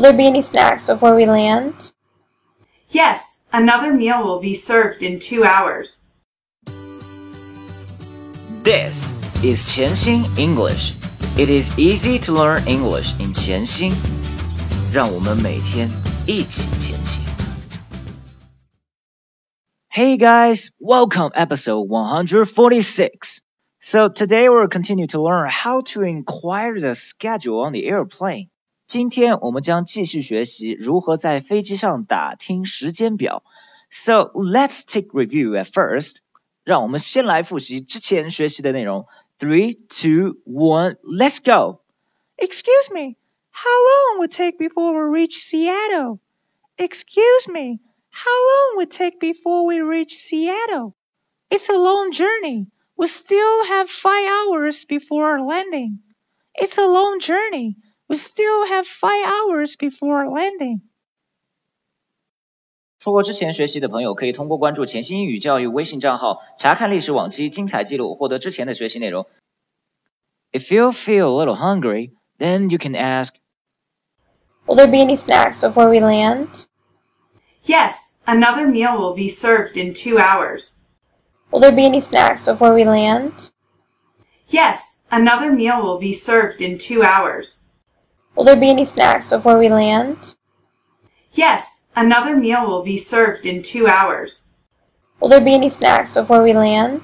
Will there be any snacks before we land? Yes, another meal will be served in two hours. This is 潜心 English. It is easy to learn English in 潜心。让我们每天一起前行。Hey guys, welcome episode 146. So today we'll continue to learn how to inquire the schedule on the airplane. 今天我们将继续学习如何在飞机上打听时间表。So let's take review at first. 让我们先来复习之前学习的内容。Three, two, one, let's go. Excuse me, how long would it take before we reach Seattle? Excuse me, how long would it take before we reach Seattle? It's a long journey. We still have five hours before landing. It's a long journey. We still have five hours before landing. 错过之前学习的朋友，可以通过关注潜心英语教育微信账号，查看历史往期精彩记录，获得之前的学习内容。If you feel a little hungry, then you can ask. Will there be any snacks before we land? Yes, another meal will be served in two hours. Will there be any snacks before we land? Yes, another meal will be served in two hours. Will there be any snacks before we land? Yes, another meal will be served in two hours. Will there be any snacks before we land?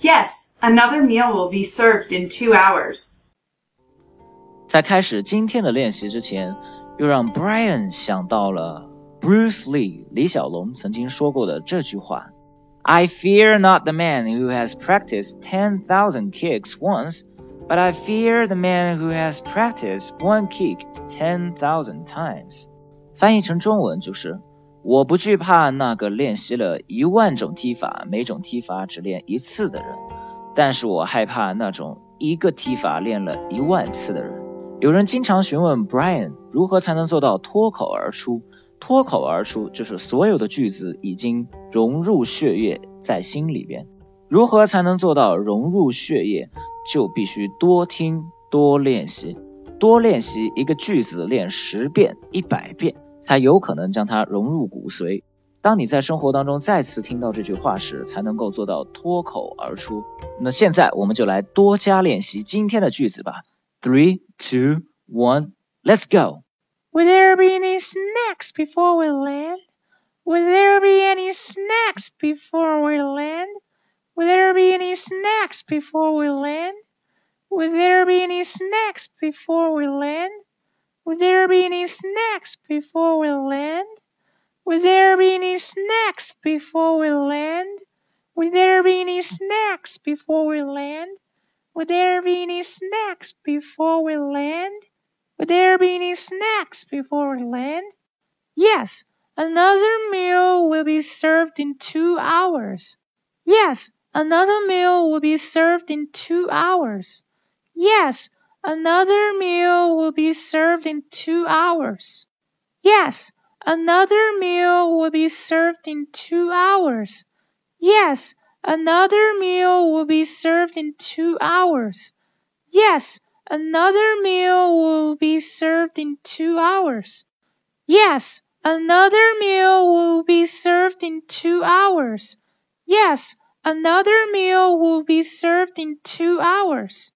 Yes, another meal will be served in two hours. 在开始今天的练习之前，又让 Brian 想到了 Bruce Lee 李小龙曾经说过的这句话：“I fear not the man who has practiced ten thousand kicks once, But I fear the man who has practiced one kick ten thousand times。翻译成中文就是：我不惧怕那个练习了一万种踢法，每种踢法只练一次的人，但是我害怕那种一个踢法练了一万次的人。有人经常询问 Brian 如何才能做到脱口而出。脱口而出就是所有的句子已经融入血液在心里边。如何才能做到融入血液？就必须多听多练习，多练习一个句子练十遍一百遍，才有可能将它融入骨髓。当你在生活当中再次听到这句话时，才能够做到脱口而出。那现在我们就来多加练习今天的句子吧。Three, two, one, let's go. Will there be any snacks before we land? Will there be any snacks before we land? Will there be any snacks before we land? Will there be any snacks before we land? Will there be any snacks before we land? Will there be any snacks before we land? Will there be any snacks before we land? Will there be any snacks before we land? Will there be any snacks before we land? Yes, another meal will be served in two hours. Yes, Another meal will be served in two hours. Yes, another meal will be served in two hours. Yes, another meal will be served in two hours. Yes, another meal will be served in two hours. Yes, another meal will be served in two hours. Yes, another meal will be served in two hours. Yes, Another meal will be served in two hours.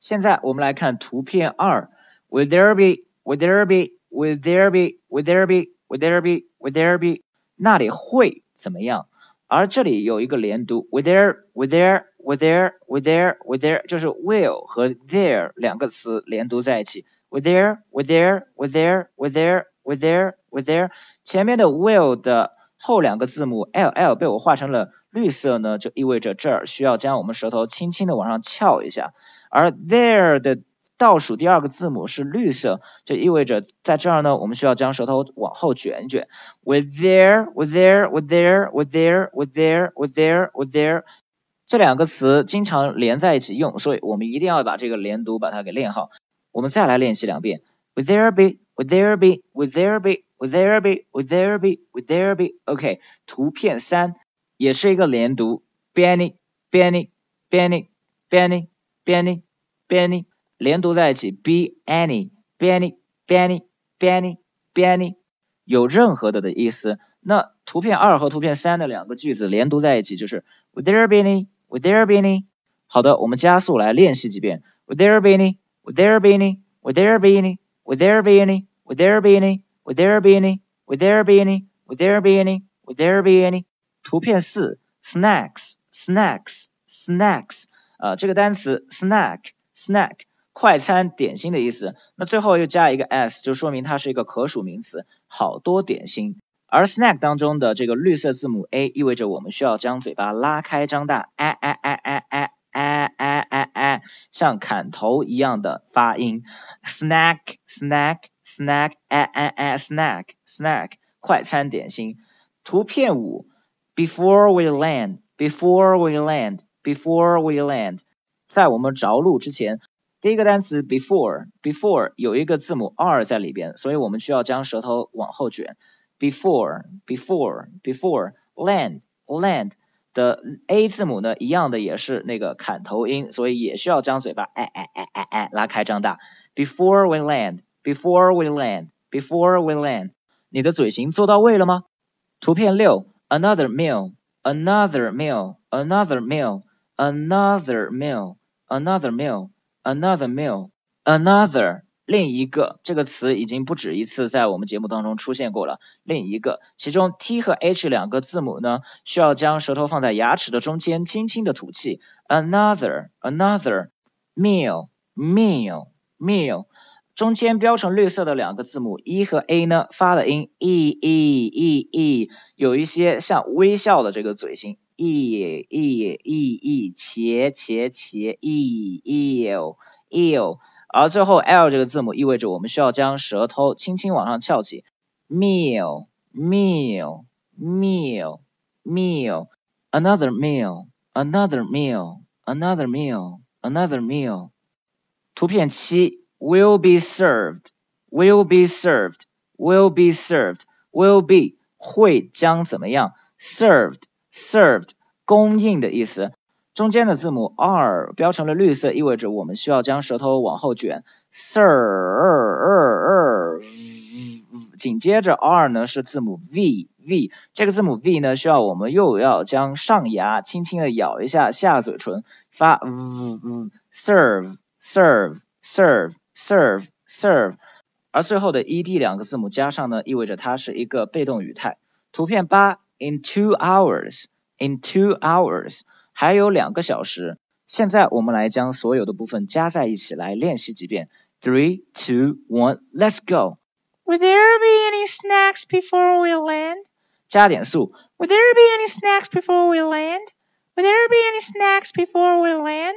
现在我们来看图片二。Will there be? Will there be? Will there be? Will there be? Will there be? Will there be? 那里会怎么样？而这里有一个连读，Will there? Will there? Will there? Will there? Will there? 就是 will 和 there 两个词连读在一起。Will there? Will there? Will there? Will there? Will there? Will there? 前面的 will 的后两个字母 l l 被我画成了。 绿色呢，就意味着这儿需要将我们舌头轻轻的往上翘一下，而 there 的倒数第二个字母是绿色，就意味着在这儿呢，我们需要将舌头往后卷一卷。With there, with there, with there, with there, with there, with there, with there，这两个词经常连在一起用，所以我们一定要把这个连读把它给练好。我们再来练习两遍。With there be, with there be, with there be, with there be, with there be, with there be。OK，图片三。也是一个连读，Benny Benny Benny Benny Benny Benny 连读在一起，B Annie Benny Benny Benny Benny 有任何的的意思。那图片二和图片三的两个句子连读在一起就是 Would there be any? Would there be any? 好的，我们加速来练习几遍。Would there be any? Would there be any? Would there be any? Would there be any? Would there be any? Would there be any? Would there be any? Would there be any? Would there be any? 图片四，snacks snacks snacks、呃，这个单词 snack snack 快餐点心的意思。那最后又加一个 s，就说明它是一个可数名词，好多点心。而 snack 当中的这个绿色字母 a 意味着我们需要将嘴巴拉开张大，哎哎哎哎哎哎哎哎哎，像砍头一样的发音。snack snack snack 哎哎哎 snack snack 快餐点心。图片五 ，before we land before we land before we land，在我们着陆之前。第一个单词 before before 有一个字母 r 在里边，所以我们需要将舌头往后卷。before before before land land 的 a 字母呢，一样的也是那个砍头音，所以也需要将嘴巴哎哎哎哎哎拉开张大。Before we land, before we land, before we land，你的嘴型做到位了吗？图片六 ，another meal, another meal, another meal, another meal, another meal, another meal, another。另一个这个词已经不止一次在我们节目当中出现过了。另一个，其中 t 和 h 两个字母呢，需要将舌头放在牙齿的中间，轻轻的吐气。Another, another, meal, meal, meal，中间标成绿色的两个字母 e 和 a 呢，发的音 e e e e，有一些像微笑的这个嘴型 e e e e，茄茄茄 e eel eel。而最后 l 这个字母意味着我们需要将舌头轻轻往上翘起，meal meal meal meal another meal another meal another meal another meal。图片七，will be served will be served will be served will be 会将怎么样，served served 供应的意思。中间的字母 r 标成了绿色，意味着我们需要将舌头往后卷。sir，紧接着 r 呢是字母 v，v 这个字母 v 呢需要我们又要将上牙轻轻的咬一下下嘴唇，发 serve serve serve serve，serve，serve，serve，serve，而最后的 ed 两个字母加上呢，意味着它是一个被动语态。图片八，in two hours，in two hours。还有两个小时。现在我们来将所有的部分加在一起来练习几遍。Three, two, one, let's go. Would there be any snacks before we land? 加点速。Would there be any snacks before we land? Would there be any snacks before we land?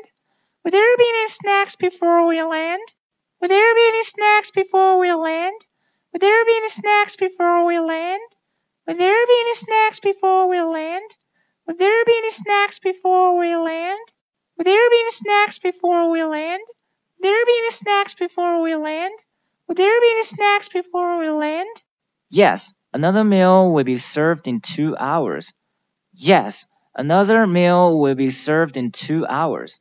Would there be any snacks before we land? Would there be any snacks before we land? Would there be any snacks before we land? Would there be any snacks before we land? Would there be any snacks before we land? Would there be any snacks before we land? Would there be any snacks before we land? Would there be any snacks before we land? Yes, another meal will be served in two hours. Yes, another meal will be served in two hours.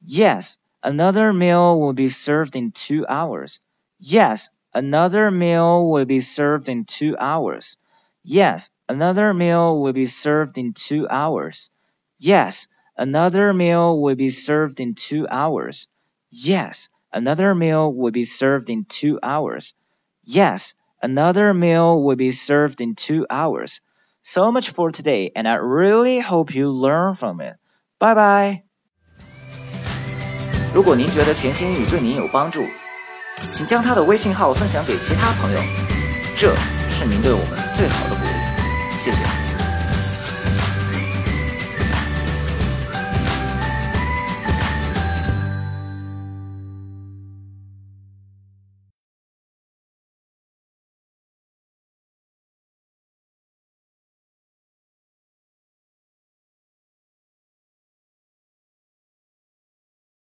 Yes, another meal will be served in two hours. Yes, another meal will be served in two hours. Yes, another meal will be served in two hours. Yes, another meal will be served in two hours. Yes, another meal will be served in two hours. Yes, another meal will be served in two hours. So much for today, and I really hope you learn from it. Bye bye. 如果您觉得潜心英语对您有帮助，请将他的微信号分享给其他朋友。这是您对我们最好的鼓励，谢谢。